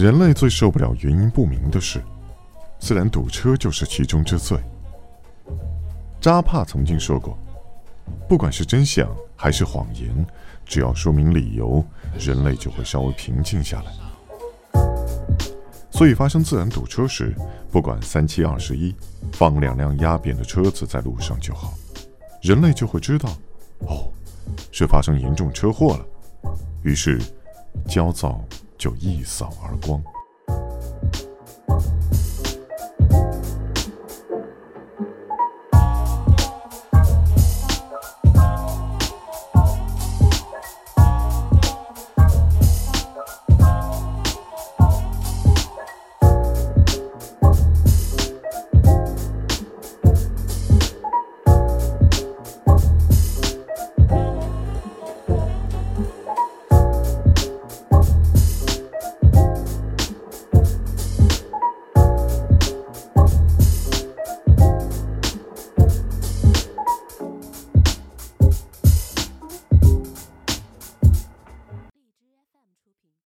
人类最受不了原因不明的事，自然堵车就是其中之最。扎帕曾经说过：“不管是真相还是谎言，只要说明理由，人类就会稍微平静下来。”所以，发生自然堵车时，不管三七二十一，放两辆压扁的车子在路上就好，人类就会知道，哦，是发生严重车祸了，于是焦躁就一扫而光。